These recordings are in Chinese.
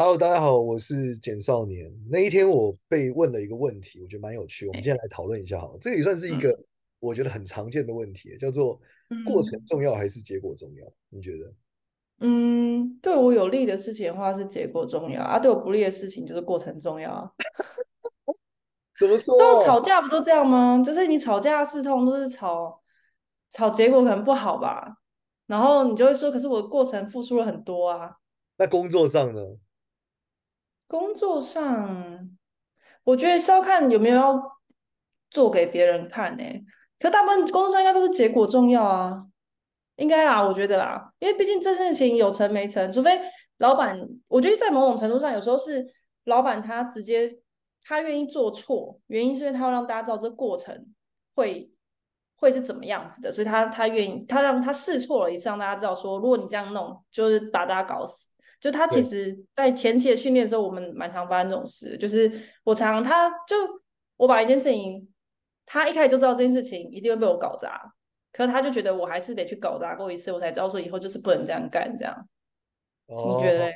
Hello，大家好，我是简少年。那一天我被问了一个问题，我觉得蛮有趣。我们今天来讨论一下，好，这个也算是一个我觉得很常见的问题，嗯、叫做过程重要还是结果重要？嗯、你觉得？嗯，对我有利的事情的话是结果重要啊，对我不利的事情就是过程重要。怎么说？都吵架不都这样吗？就是你吵架事通都是吵吵结果可能不好吧，然后你就会说，可是我的过程付出了很多啊。那工作上呢？工作上，我觉得是要看有没有要做给别人看呢、欸。可大部分工作上应该都是结果重要啊，应该啦，我觉得啦，因为毕竟这事情有成没成，除非老板，我觉得在某种程度上，有时候是老板他直接他愿意做错，原因是因为他要让大家知道这过程会会是怎么样子的，所以他他愿意他让他试错了一次，让大家知道说，如果你这样弄，就是把大家搞死。就他其实，在前期的训练的时候，我们蛮常发生这种事。就是我常他就我把一件事情，他一开始就知道这件事情一定会被我搞砸，可是他就觉得我还是得去搞砸过一次，我才知道说以后就是不能这样干这样。哦，你觉得嘞？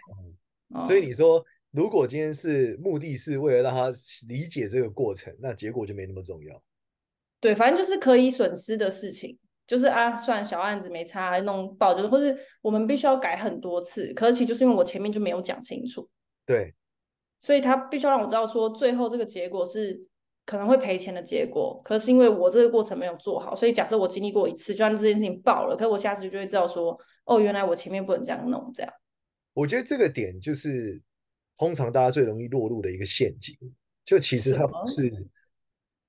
所以你说，如果今天是目的是为了让他理解这个过程，那结果就没那么重要。对，反正就是可以损失的事情。就是啊，算小案子没差，弄爆就是，或是我们必须要改很多次。可是其实就是因为我前面就没有讲清楚，对，所以他必须要让我知道说，最后这个结果是可能会赔钱的结果。可是因为我这个过程没有做好，所以假设我经历过一次，就算这件事情爆了，可是我下次就会知道说，哦，原来我前面不能这样弄，这样。我觉得这个点就是通常大家最容易落入的一个陷阱，就其实它不是。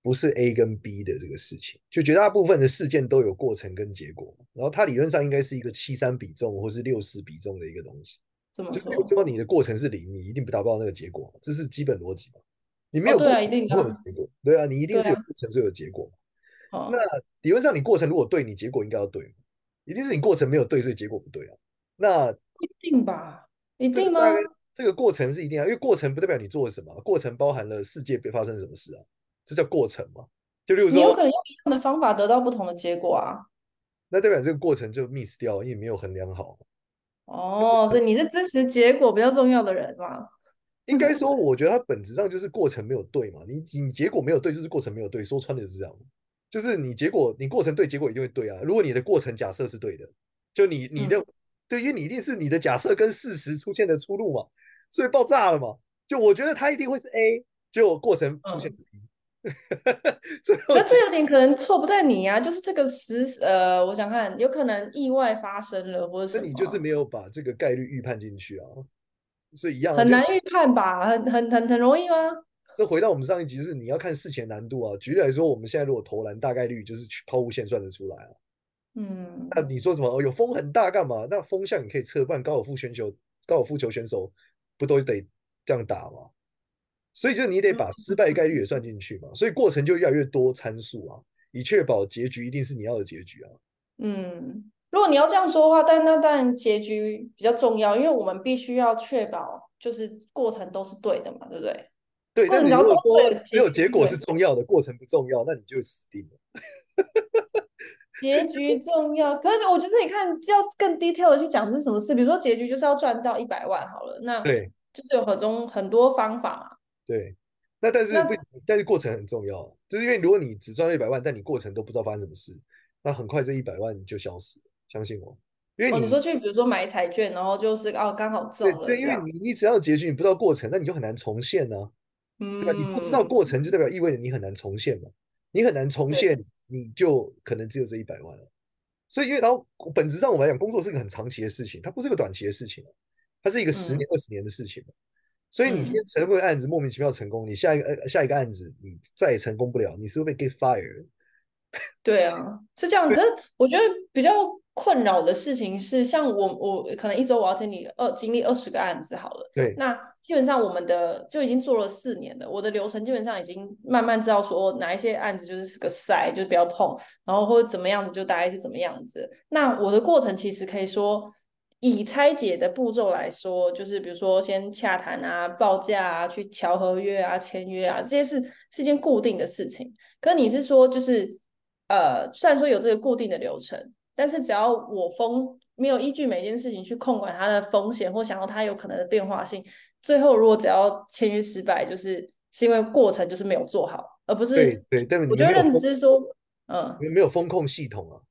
不是 A 跟 B 的这个事情，就绝大部分的事件都有过程跟结果，然后它理论上应该是一个七三比重或是六四比重的一个东西。怎么说？就如果你的过程是零，你一定不达不到那个结果，这是基本逻辑嘛？你没有过程，不会有结果。对啊，你一定是有过程才有结果。那理论上你过程如果对，你结果应该要对，一定是你过程没有对，所以结果不对啊。那一定吧？一定吗？这个过程是一定啊，因为过程不代表你做了什么，过程包含了世界被发生什么事啊。这叫过程嘛？就例如说，你有可能用一样的方法得到不同的结果啊。那代表这个过程就 miss 掉，因为没有衡量好。哦，所以你是支持结果比较重要的人嘛？应该说，我觉得它本质上就是过程没有对嘛。你你结果没有对，就是过程没有对。说穿的是这样，就是你结果你过程对，结果一定会对啊。如果你的过程假设是对的，就你你的、嗯、对，因为你一定是你的假设跟事实出现的出入嘛，所以爆炸了嘛。就我觉得它一定会是 A，结果过程出现 B。嗯 那这有点可能错不在你啊，就是这个时呃，我想看有可能意外发生了，或者是你就是没有把这个概率预判进去啊，所以一样很难预判吧？很很很很容易吗？这回到我们上一集，就是你要看事前难度啊。举例来说，我们现在如果投篮，大概率就是抛物线算得出来啊。嗯，那你说什么？哦，有风很大干嘛？那风向你可以测，不然高尔夫选手、高尔夫球选手不都得这样打吗？所以就你得把失败概率也算进去嘛，所以过程就越来越多参数啊，以确保结局一定是你要的结局啊。嗯，如果你要这样说的话，但那当然结局比较重要，因为我们必须要确保就是过程都是对的嘛，对不对？对，但你如果说没有结果是重要的，过程不重要，那你就死定了。结局重要，可是我觉得你看就要更 detail 的去讲这是什么事，比如说结局就是要赚到一百万好了，那对，就是有很多很多方法嘛。对，那但是不，但是过程很重要，就是因为如果你只赚了一百万，但你过程都不知道发生什么事，那很快这一百万就消失了。相信我，因为你、说去比如说买彩券，然后就是哦刚好中了，对，对，因为你你只要结局你不知道过程，那你就很难重现呢、啊，嗯，对吧？你不知道过程就代表意味着你很难重现嘛，你很难重现，你就可能只有这一百万了。所以因为然后本质上我们来讲，工作是一个很长期的事情，它不是一个短期的事情，它是一个十年、二十、嗯、年的事情。所以你今天成功的案子莫名其妙成功，嗯、你下一个呃下一个案子你再也成功不了，你是会被 get fired。对啊，是这样。可是我觉得比较困扰的事情是，像我我可能一周我要经历二经历二十个案子好了，对，那基本上我们的就已经做了四年了，我的流程基本上已经慢慢知道说哪一些案子就是个塞，就是不要碰，然后或者怎么样子就大概是怎么样子。那我的过程其实可以说，以拆解的步骤来说，就是比如说先洽谈啊、报价啊、去调合约啊、签约啊，这些是是一件固定的事情。可你是说就是呃，虽然说有这个固定的流程。但是只要我风没有依据每件事情去控管它的风险，或想到它有可能的变化性，最后如果只要签约失败，就是是因为过程就是没有做好，而不是对对。但我觉得认知说，嗯，没有风控系统啊，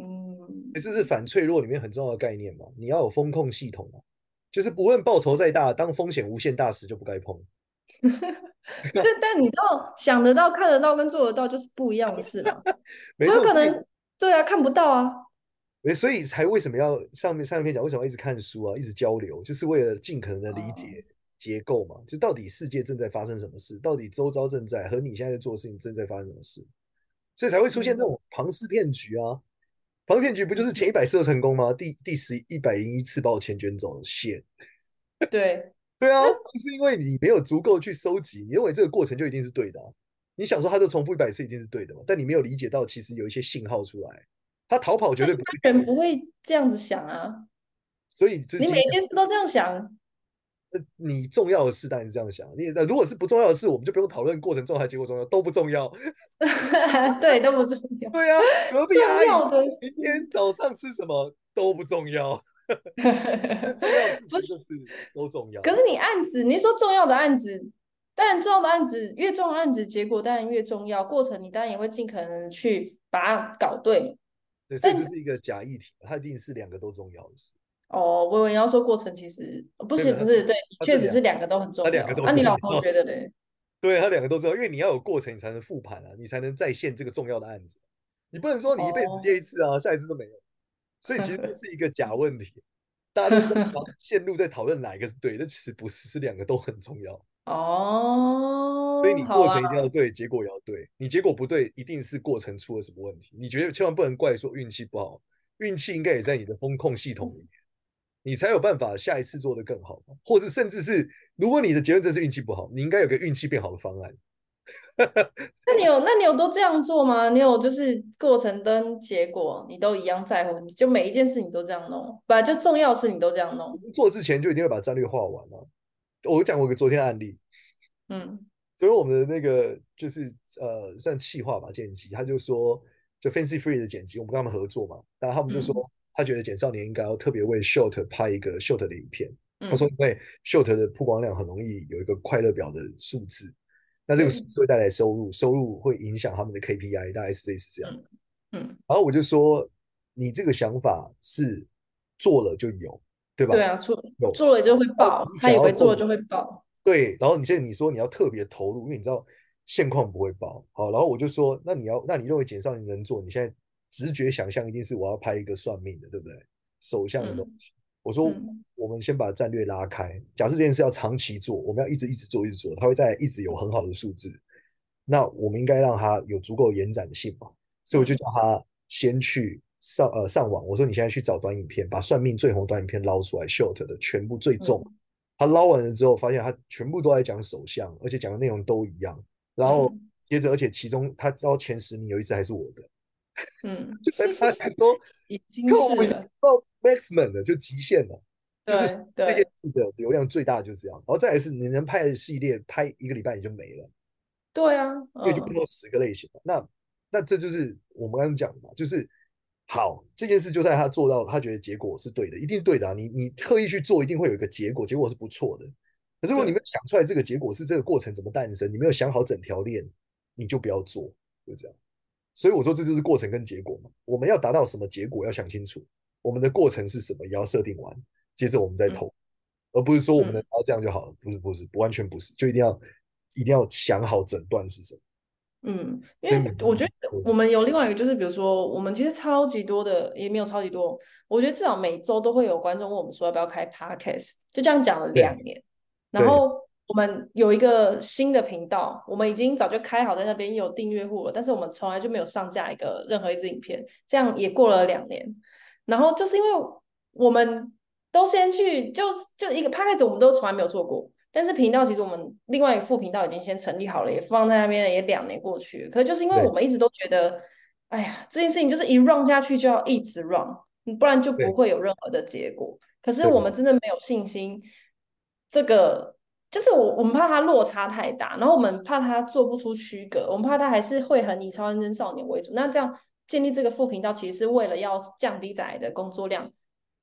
嗯，这是反脆弱里面很重要的概念嘛，你要有风控系统啊，就是不论报酬再大，当风险无限大时就不该碰。对，但你知道想得到、看得到跟做得到就是不一样的事嘛，没错，可能。对啊，看不到啊，所以才为什么要上面上一篇讲为什么要一直看书啊，一直交流，就是为了尽可能的理解结构嘛，就到底世界正在发生什么事，到底周遭正在和你现在在做的事情正在发生什么事，所以才会出现那种庞氏骗局啊，庞氏骗局不就是前一百次成功吗？第第十一百零一次把我钱卷走了，线，对对啊，就是因为你没有足够去收集，你认为这个过程就一定是对的啊。你想说他就重复一百次一定是对的嘛？但你没有理解到，其实有一些信号出来，他逃跑绝对不会。人不会这样子想啊，所以你每一件事都这样想。呃，你重要的事当然是这样想。你如果是不重要的事，我们就不用讨论过程重要还是结果重要，都不重要。对，都不重要。对啊，隔壁阿姨明天早上吃什么都不重要。不是都重要。可是你案子，你说重要的案子。但重要的案子越重要，案子结果当然越重要。过程你当然也会尽可能去把它搞对。对，所以这是一个假议题，它一定是两个都重要的事。哦，我以为你要说过程其实不是不是，对，确实是两个都很重要。那、啊、你老公觉得嘞？对，他两个都知道，因为你要有过程，你才能复盘啊，你才能再现这个重要的案子。你不能说你一辈子接一次啊，哦、下一次都没有。所以其实这 是一个假问题，大家都经常 陷入在讨论哪一个是对，但其实不是，是两个都很重要。哦，所以你过程一定要对，啊、结果也要对。你结果不对，一定是过程出了什么问题。你觉得千万不能怪说运气不好，运气应该也在你的风控系统里面，你才有办法下一次做得更好。或是甚至是，如果你的结论真是运气不好，你应该有个运气变好的方案。那你有那你有都这样做吗？你有就是过程跟结果你都一样在乎，你就每一件事你都这样弄，本来就重要的事你都这样弄。做之前就一定会把战略画完了。我讲过一个昨天的案例，嗯，所以我们的那个就是呃，算企划吧，剪辑，他就说，就 Fancy Free 的剪辑，我们跟他们合作嘛，然后他们就说，嗯、他觉得简少年应该要特别为 Short 拍一个 Short 的影片。嗯、他说，因为 Short 的曝光量很容易有一个快乐表的数字，那这个数字会带来收入，嗯、收入会影响他们的 KPI，大概是类似这样。嗯，然后我就说，你这个想法是做了就有。对吧？对啊，做做了就会爆，他以为做了就会爆。对，然后你现在你说你要特别投入，因为你知道现况不会爆。好，然后我就说，那你要，那你认为简少年能做？你现在直觉想象一定是我要拍一个算命的，对不对？手相的东西。嗯、我说，我们先把战略拉开，假设这件事要长期做，我们要一直一直做，一直做，它会在一直有很好的数字。那我们应该让它有足够延展性嘛？所以我就叫他先去。上呃上网，我说你现在去找短影片，把算命最红短影片捞出来，short 的全部最重。嗯、他捞完了之后，发现他全部都在讲手相，而且讲的内容都一样。然后接着，而且其中他到前十名有一只还是我的，嗯，就才发现说已经是了到 maximum 了，就极限了，就是这件事的流量最大的就是这样。然后再来是你能拍的系列，拍一个礼拜你就没了。对啊，因为就不到十个类型。嗯、那那这就是我们刚刚讲的嘛，就是。好，这件事就在他做到，他觉得结果是对的，一定是对的啊。你你特意去做，一定会有一个结果，结果是不错的。可是如果你们想出来这个结果是这个过程怎么诞生，你没有想好整条链，你就不要做，就这样。所以我说这就是过程跟结果嘛。我们要达到什么结果要想清楚，我们的过程是什么也要设定完，接着我们再投，嗯、而不是说我们能达到这样就好了。不是不是，不完全不是，就一定要一定要想好诊断是什么。嗯，因为我觉得我们有另外一个，就是比如说，我们其实超级多的，也没有超级多。我觉得至少每周都会有观众问我们说要不要开 podcast，就这样讲了两年。然后我们有一个新的频道，我们已经早就开好在那边有订阅户了，但是我们从来就没有上架一个任何一支影片，这样也过了两年。然后就是因为我们都先去，就就一个 podcast 我们都从来没有做过，但是频道其实我们另外一个副频道已经先成立好了，也放在那边了，也两年过去。可是就是因为我们一直都觉得，哎呀，这件事情就是一 run 下去就要一直 run，不然就不会有任何的结果。可是我们真的没有信心，这个就是我我们怕它落差太大，然后我们怕它做不出区隔，我们怕它还是会很以超认真少年为主。那这样建立这个副频道，其实是为了要降低仔的工作量，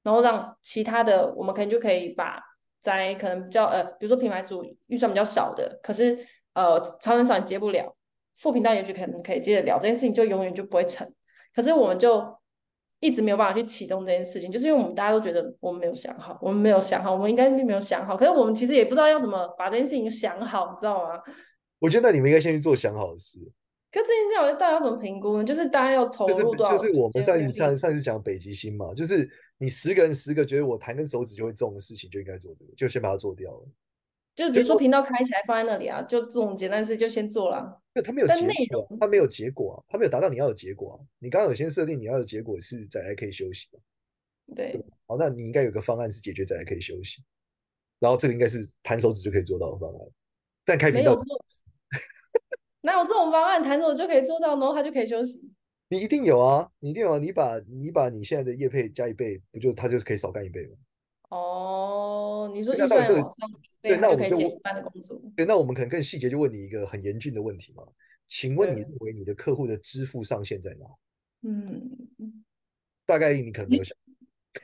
然后让其他的我们可能就可以把在可能比较呃，比如说品牌组预算比较少的，可是呃超认真少年接不了，副频道也许可能可以接得了，这件事情就永远就不会成。可是我们就。一直没有办法去启动这件事情，就是因为我们大家都觉得我们没有想好，我们没有想好，我们应该并没有想好。可是我们其实也不知道要怎么把这件事情想好，你知道吗？我觉得你们应该先去做想好的事。可是这件事情大家要怎么评估呢？就是大家要投入多少？就是就是我们上一次上上一次讲北极星嘛，就是你十个人十个觉得我弹根手指就会中的事情，就应该做这个，就先把它做掉了。就比如说频道开起来放在那里啊，就这种简单事就先做了。那他没有结果，他没有结果啊，他没有达到你要的结果啊。你刚刚有先设定你要的结果是宅宅可以休息。对，对，好，那你应该有个方案是解决宅宅可以休息，然后这个应该是弹手指就可以做到的方案。但开频道 哪有这种方案，弹手指就可以做到，然后他就可以休息？你一定有啊，你一定有啊，你把你把你现在的业配加一倍，不就他就可以少干一倍吗？哦，你说预算往上对，那我们就对，那我们可能更细节，就问你一个很严峻的问题嘛？请问你认为你的客户的支付上限在哪？嗯，大概率你可能没有想。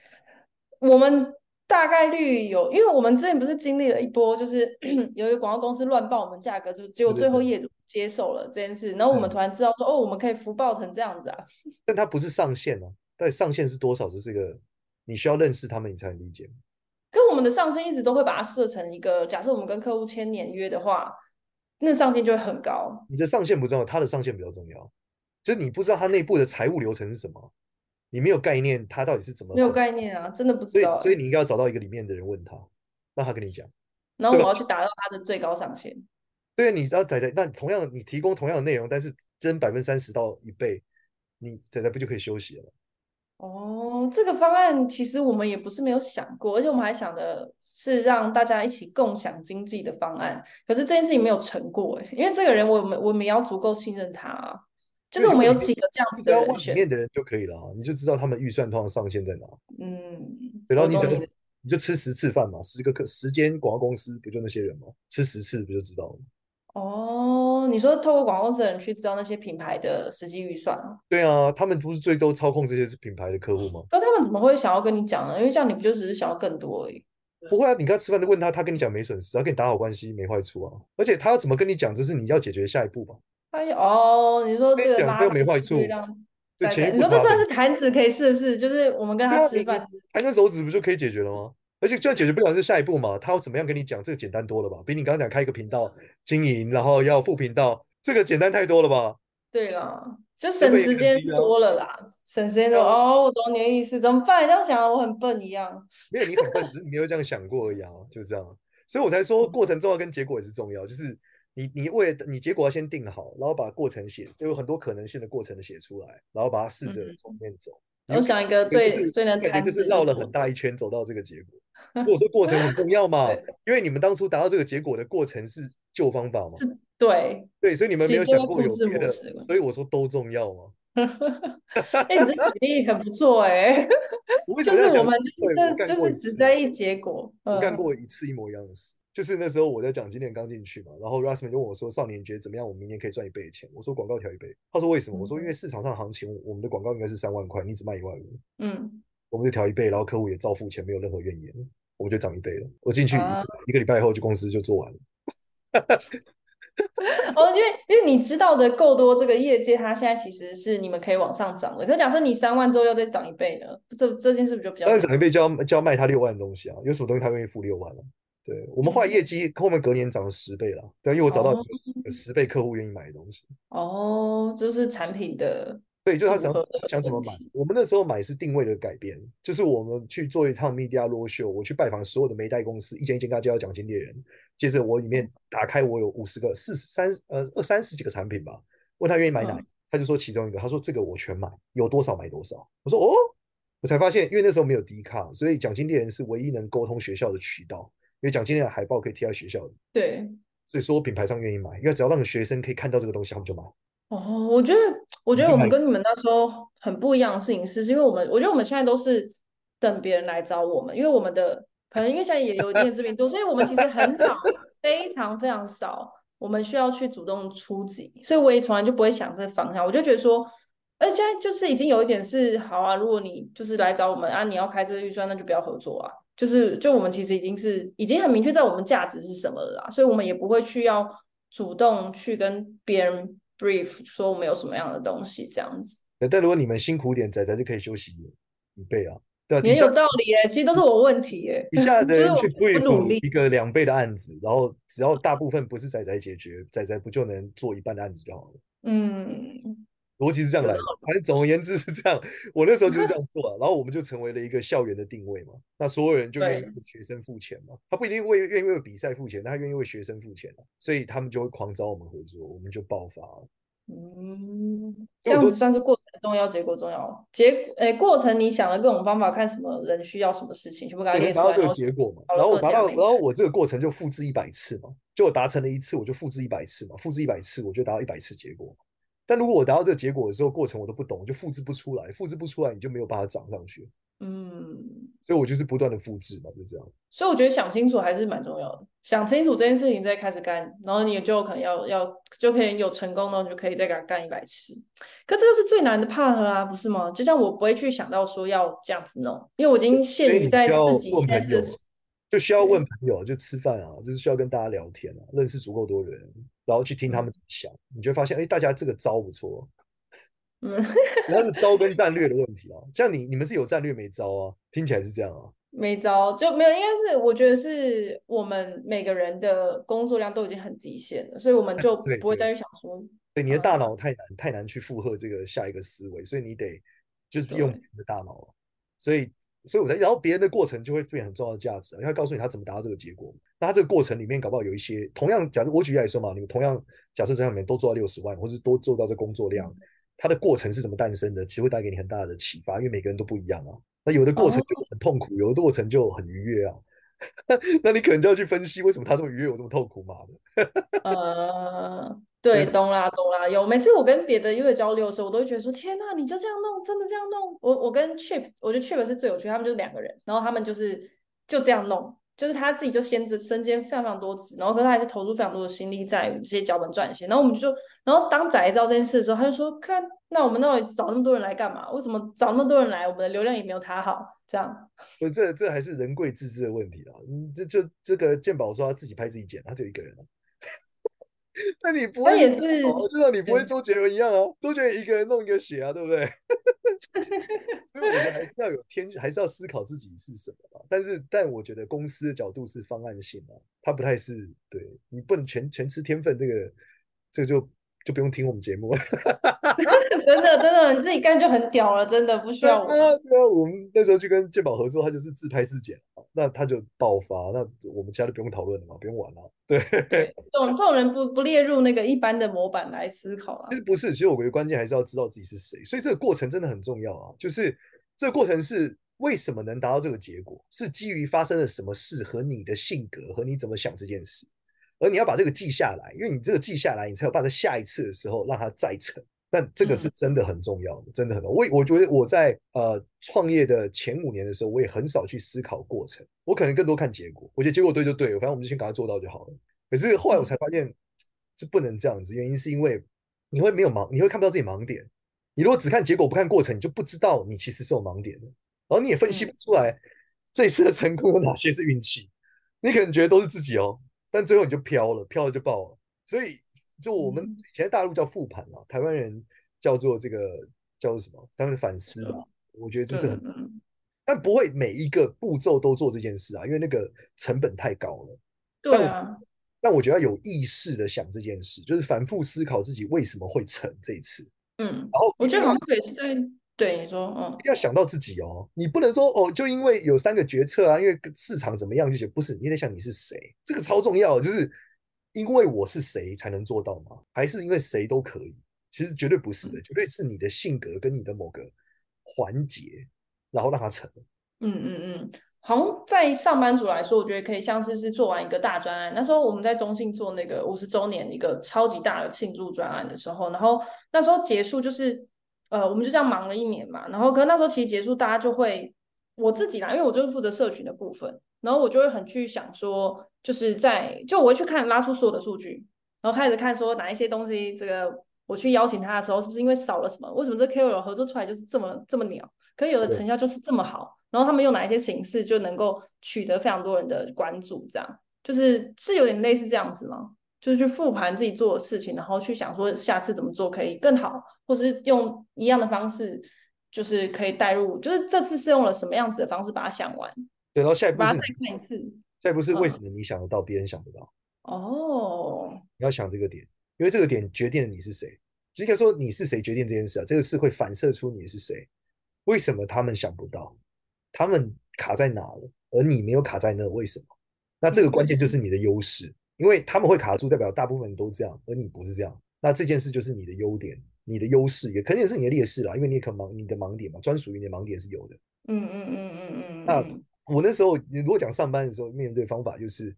我们大概率有，因为我们之前不是经历了一波，就是 有一个广告公司乱报我们价格，就结果最后业主接受了这件事，然后我们突然知道说，哦，我们可以福报成这样子啊。但它不是上限啊，但上限是多少？是这个。你需要认识他们，你才能理解。可我们的上限一直都会把它设成一个，假设我们跟客户签年约的话，那上限就会很高。你的上限不重要，他的上限比较重要。就是你不知道他内部的财务流程是什么，你没有概念，他到底是怎么？没有概念啊，真的不知道。所以，所以你应该要找到一个里面的人问他，让他跟你讲。然后我要去达到他的最高上限。对，你知道仔仔，那同样你提供同样的内容，但是增百分之三十到一倍，你仔仔不就可以休息了？哦，这个方案其实我们也不是没有想过，而且我们还想的是让大家一起共享经济的方案。可是这件事情没有成过哎，因为这个人我们我们也要足够信任他啊。就是我们有几个这样子的人选，里面的人就可以了，你就知道他们预算通常上限在哪。嗯，然后你整个你就吃十次饭嘛，十个客十间广告公司不就那些人吗？吃十次不就知道了？哦，你说透过广告公司的人去知道那些品牌的实际预算啊？对啊，他们不是最多操控这些品牌的客户吗？那他们怎么会想要跟你讲呢？因为这样你不就只是想要更多而已？不会啊，你刚吃饭都问他，他跟你讲没损失，他跟你打好关系没坏处啊。而且他要怎么跟你讲，这是你要解决下一步吧？哎哦，你说这个讲都没坏处，你说这算是弹指可以试试，就是我们跟他吃饭，弹根手指不就可以解决了吗？而且就算解决不了，就下一步嘛。他要怎么样跟你讲？这个简单多了吧？比你刚刚讲开一个频道经营，然后要副频道，这个简单太多了吧？对啦，就省时间多了啦，省时间多。哦，我懂你的意思，怎么办？这样想我很笨一样。没有，你很笨，只是你没有这样想过而已啊，就这样。所以我才说，过程重要跟结果也是重要，就是你你为了你结果要先定好，然后把过程写，就有很多可能性的过程的写出来，然后把它试着从面走。我想一个最最能谈，就是绕了很大一圈走到这个结果。如果说过程很重要嘛，因为你们当初达到这个结果的过程是旧方法嘛，对对，所以你们没有想过有别的，所以我说都重要嘛。哎、欸，你这举例很不错哎、欸，就是我们就是这就是只在意结果，我干过一次一模一样的事。就是那时候我在讲，今年刚进去嘛，然后 Rasmus 就问我说：“少年觉得怎么样？我明年可以赚一倍的钱？”我说：“广告调一倍。”他说：“为什么？”我说：“因为市场上行情，我们的广告应该是三万块，你只卖一万五。”嗯，我们就调一倍，然后客户也照付钱，没有任何怨言，我们就涨一倍了。我进去一个礼拜以后，就公司就做完了。哦，因为因为你知道的够多，这个业界它现在其实是你们可以往上涨的。可假设你三万之后要再涨一倍呢？这这件事不就比较？但涨一倍就要就要卖他六万的东西啊？有什么东西他愿意付六万呢？对，我们后来业绩后面隔年涨了十倍了，对，因为我找到有十倍客户愿意买的东西。哦，就是产品的，对，就是他想想怎么买。我们那时候买是定位的改变，就是我们去做一趟 media roadshow，我去拜访所有的媒代公司，一间一间跟他介绍奖金猎人。接着我里面打开，我有五十个、四十三呃二三十几个产品吧，问他愿意买哪，他就说其中一个，他说这个我全买，有多少买多少。我说哦，我才发现，因为那时候没有 D 卡，所以奖金猎人是唯一能沟通学校的渠道，因为奖金猎人海报可以贴在学校的。对，所以说品牌商愿意买，因为只要让学生可以看到这个东西，他们就买。哦，我觉得，我觉得我们跟你们那时候很不一样的事情是，是因为我们，我觉得我们现在都是等别人来找我们，因为我们的可能因为现在也有一定的知名度，所以我们其实很少，非常非常少，我们需要去主动出击，所以我也从来就不会想这个方向，我就觉得说，而且现在就是已经有一点是，好啊，如果你就是来找我们啊，你要开这个预算，那就不要合作啊，就是就我们其实已经是已经很明确在我们价值是什么了啦，所以我们也不会去要主动去跟别人。Brief 说我们有什么样的东西这样子，但如果你们辛苦点，仔仔就可以休息一倍啊，对啊，也有道理哎，其实都是我问题哎，底下的 人去 brief 一个两倍的案子，然后只要大部分不是仔仔解决，仔仔不就能做一半的案子就好了？嗯。逻辑是这样来的，反正总而言之是这样。我那时候就是这样做啊，然后我们就成为了一个校园的定位嘛。那所有人就愿意为学生付钱嘛。他不一定为愿意为比赛付钱，他愿意为学生付钱啊，所以他们就会狂找我们合作，我们就爆发了。嗯，这样子算是过程重要，结果重要。结诶，过程你想了各种方法，看什么人需要什么事情，全部给他列出来，达到这个结果嘛。然后我达到，然后我这个过程就复制一百次嘛，就我达成了一次，我就复制一百次嘛，复制一百次，我就达到一百次结果。但如果我达到这个结果的时候，过程我都不懂，我就复制不出来，复制不出来，你就没有把它涨上去。嗯，所以我就是不断的复制嘛，就这样。所以我觉得想清楚还是蛮重要的，想清楚这件事情再开始干，然后你就可能要要就可以有成功了，就可以再给他干一百次。可这就是最难的 part 啊，不是吗？就像我不会去想到说要这样子弄，因为我已经限于在自己现在的，就需要问朋友，就吃饭啊，就是需要跟大家聊天啊，认识足够多人。然后去听他们怎么想，嗯、你就会发现，哎，大家这个招不错。嗯，那是招跟战略的问题啊。像你，你们是有战略没招啊？听起来是这样啊。没招就没有，应该是我觉得是我们每个人的工作量都已经很极限了，所以我们 就不会再去想说，对，你的大脑太难，太难去负荷这个下一个思维，所以你得就是用别人的大脑。所以，所以我才，然后别人的过程就会变很重要的价值，因为他告诉你他怎么达到这个结果。那他这个过程里面，搞不好有一些同样，假设我举例来说嘛，你们同样假设这里面都做到六十万，或是都做到这工作量，它的过程是怎么诞生的？其实会带给你很大的启发，因为每个人都不一样啊。那有的过程就很痛苦，有的过程就很愉悦啊。那你可能就要去分析为什么他这么愉悦，我这么痛苦嘛？呃，对，懂啦，懂啦。有每次我跟别的乐队交流的时候，我都会觉得说：天哪，你就这样弄，真的这样弄？我我跟 Chip，我觉得 Chip 是最有趣，他们就是两个人，然后他们就是就这样弄。就是他自己就先着身兼非常非常多职，然后可是他还是投入非常多的心力在这些脚本撰写。然后我们就，然后当仔知道这件事的时候，他就说：“看，那我们到底找那么多人来干嘛？为什么找那么多人来？我们的流量也没有他好。”这样，所以，这这还是人贵自知的问题啊。嗯，这就这个鉴宝说他自己拍自己剪，他就一个人啊。那你不会，他也是，就像你不会周杰伦一样啊，周杰伦一个人弄一个血啊，对不对？所以我觉得还是要有天，还是要思考自己是什么吧。但是，但我觉得公司的角度是方案性啊，它不太是对你不能全全吃天分，这个这个就。就不用听我们节目了 真的真的，你自己干就很屌了，真的不需要我。对啊，对啊，我们那时候去跟健宝合作，他就是自拍自剪，那他就爆发，那我们其他就不用讨论了嘛，不用玩了。对，对，这种这种人不不列入那个一般的模板来思考啊。其实不是，其实我觉得关键还是要知道自己是谁，所以这个过程真的很重要啊。就是这个过程是为什么能达到这个结果，是基于发生了什么事和你的性格和你怎么想这件事。而你要把这个记下来，因为你这个记下来，你才有办法在下一次的时候让它再成。但这个是真的很重要的，真的很重要。我我觉得我在呃创业的前五年的时候，我也很少去思考过程，我可能更多看结果。我觉得结果对就对，反正我们就先赶快做到就好了。可是后来我才发现，这不能这样子。原因是因为你会没有盲，你会看不到自己盲点。你如果只看结果不看过程，你就不知道你其实是有盲点的，然后你也分析不出来这次的成功有哪些是运气。你可能觉得都是自己哦。但最后你就飘了，飘了就爆了。所以，就我们以前大陆叫复盘啊，台湾人叫做这个叫做什么？他们反思吧。我觉得这是很，但不会每一个步骤都做这件事啊，因为那个成本太高了。对啊。但我觉得要有意识的想这件事，就是反复思考自己为什么会成这一次。嗯。然后我觉得好像可以在。对你说，嗯，要想到自己哦，你不能说哦，就因为有三个决策啊，因为市场怎么样就觉得不是，你得想你是谁，这个超重要，就是因为我是谁才能做到吗？还是因为谁都可以？其实绝对不是的，绝对是你的性格跟你的某个环节然后让它成。嗯嗯嗯，好像在上班族来说，我觉得可以像是是做完一个大专案。那时候我们在中信做那个五十周年一个超级大的庆祝专案的时候，然后那时候结束就是呃，我们就这样忙了一年嘛。然后可能那时候其实结束，大家就会我自己啦，因为我就是负责社群的部分，然后我就会很去想说，就是在就我会去看拉出所有的数据。然后开始看说哪一些东西，这个我去邀请他的时候，是不是因为少了什么？为什么这 KOL 合作出来就是这么这么鸟？可有的成效就是这么好。然后他们用哪一些形式就能够取得非常多人的关注？这样就是是有点类似这样子吗？就是去复盘自己做的事情，然后去想说下次怎么做可以更好，或是用一样的方式，就是可以带入，就是这次是用了什么样子的方式把它想完？对，然后下一步是把它再看一次。下一步是为什么你想得到，别人想不到？哦，你要想这个点，因为这个点决定了你是谁。就应该说你是谁决定这件事啊，这个事会反射出你是谁。为什么他们想不到？他们卡在哪了？而你没有卡在那，为什么？那这个关键就是你的优势，因为他们会卡住，代表大部分人都这样，而你不是这样。那这件事就是你的优点，你的优势，也肯定也是你的劣势啦，因为你也可能盲，你的盲点嘛，专属于你的盲点是有的。嗯嗯嗯嗯嗯。那我那时候，你如果讲上班的时候，面对方法就是。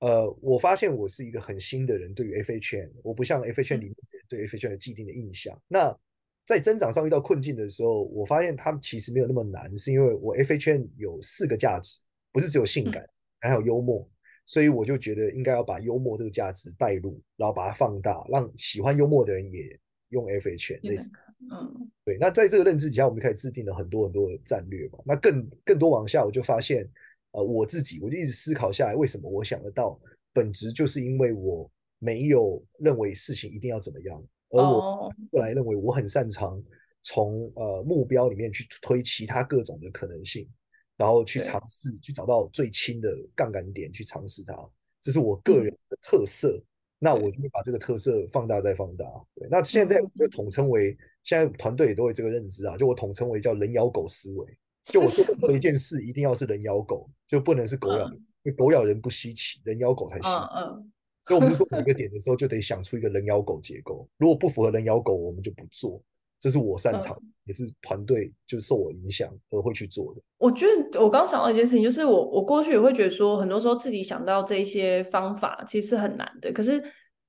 呃，我发现我是一个很新的人，对于 FHN，我不像 FHN 里面对 FHN 有既定的印象。那在增长上遇到困境的时候，我发现他们其实没有那么难，是因为我 FHN 有四个价值，不是只有性感，还有幽默，所以我就觉得应该要把幽默这个价值带入，然后把它放大，让喜欢幽默的人也用 FHN 类似。嗯，对。那在这个认知底下，我们就开始制定了很多很多的战略嘛。那更更多往下，我就发现。呃，我自己我就一直思考下来，为什么我想得到？本质就是因为我没有认为事情一定要怎么样，而我后来认为我很擅长从呃目标里面去推其他各种的可能性，然后去尝试去找到最轻的杠杆点去尝试它，这是我个人的特色。那我就会把这个特色放大再放大。对，那现在就统称为，现在团队也都有这个认知啊，就我统称为叫人咬狗思维。就我做一件事，一定要是人咬狗，就不能是狗咬人，因为狗咬人不稀奇，人咬狗才稀奇。嗯，所以我们做每个点的时候，就得想出一个人咬狗结构。如果不符合人咬狗，我们就不做。这是我擅长，也是团队就受我影响而会去做的。我觉得我刚想到一件事情，就是我我过去也会觉得说，很多时候自己想到这些方法其实是很难的。可是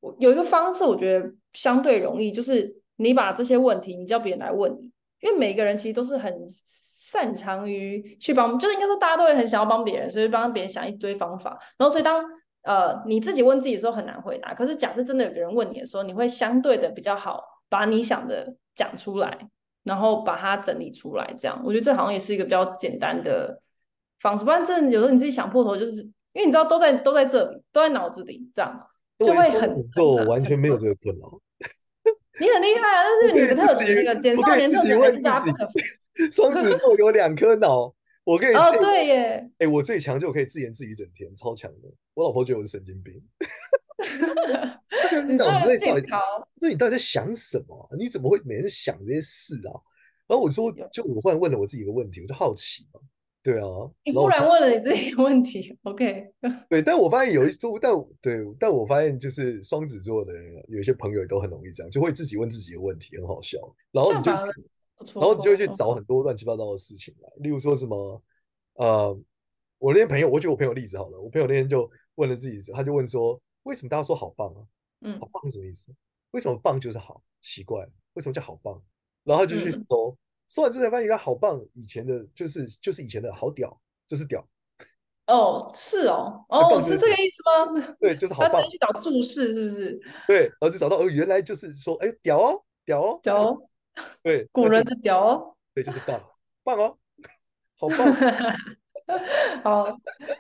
我有一个方式，我觉得相对容易，就是你把这些问题，你叫别人来问你，因为每个人其实都是很。擅长于去帮，就是应该说大家都会很想要帮别人，所以帮别人想一堆方法。然后，所以当呃你自己问自己的时候很难回答。可是，假设真的有个人问你的时候，你会相对的比较好把你想的讲出来，然后把它整理出来。这样，我觉得这好像也是一个比较简单的方式。不然，真的有时候你自己想破头，就是因为你知道都在都在这里，都在脑子里，这样就会很就完全没有这个困扰。你很厉害啊，但是你的特质，那个简少年特质很大不可双子座有两颗脑，我跟你哦，对耶，哎、欸，我最强就可以自言自语一整天，超强的。我老婆觉得我是神经病。你脑子里到底，这你到底在想什么？你怎么会每天想这些事啊？然后我说，就我忽然问了我自己一个问题，我就好奇嘛。对啊，你忽然问了你自己一个问题，OK？对，但我发现有一周，但对，但我发现就是双子座的人，有一些朋友也都很容易这样，就会自己问自己的问题，很好笑。然后你就。然后你就去找很多乱七八糟的事情来，例如说什么，呃，我那些朋友，我举我朋友例子好了，我朋友那天就问了自己，他就问说，为什么大家说好棒啊？嗯，好棒是什么意思？为什么棒就是好？奇怪，为什么叫好棒？然后就去搜，嗯、搜完之后才发现，一个好棒以前的就是就是以前的好屌，就是屌。哦，是哦，哦，是这个意思吗？对，就是好棒。他直接去找注释是不是？对，然后就找到哦，原来就是说，哎，屌哦，屌哦，屌哦。对，古人的屌哦，对，就是棒，棒哦，好棒。好，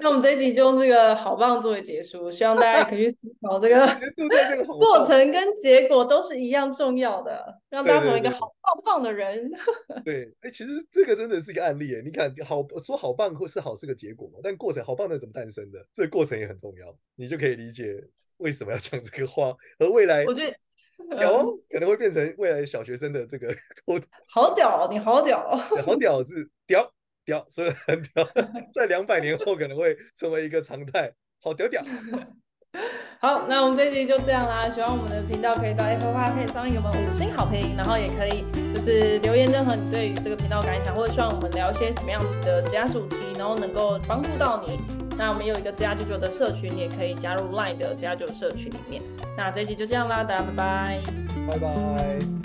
那我们这一集就用这个好棒作为结束，希望大家可以去思考这个过程跟结果都是一样重要的，让大家成为一个好棒棒的人。对，哎，其实这个真的是一个案例，哎，你看，好说好棒或是好是个结果嘛，但过程好棒的怎么诞生的？这个过程也很重要，你就可以理解为什么要讲这个话，和未来，我觉得。屌、嗯、可能会变成未来小学生的这个 好屌，你好屌，好屌是屌屌，所以很屌，在两百年后可能会成为一个常态。好屌屌，好，那我们这集就这样啦。喜欢我们的频道，可以到 Apple Podcast 上给我们五星好评，然后也可以就是留言任何你对于这个频道感想，或者希望我们聊一些什么样子的职涯主题，然后能够帮助到你。那我们有一个职涯九九的社群，你也可以加入 Line 的职涯九九社群里面。那这一集就这样啦，大家拜拜，拜拜。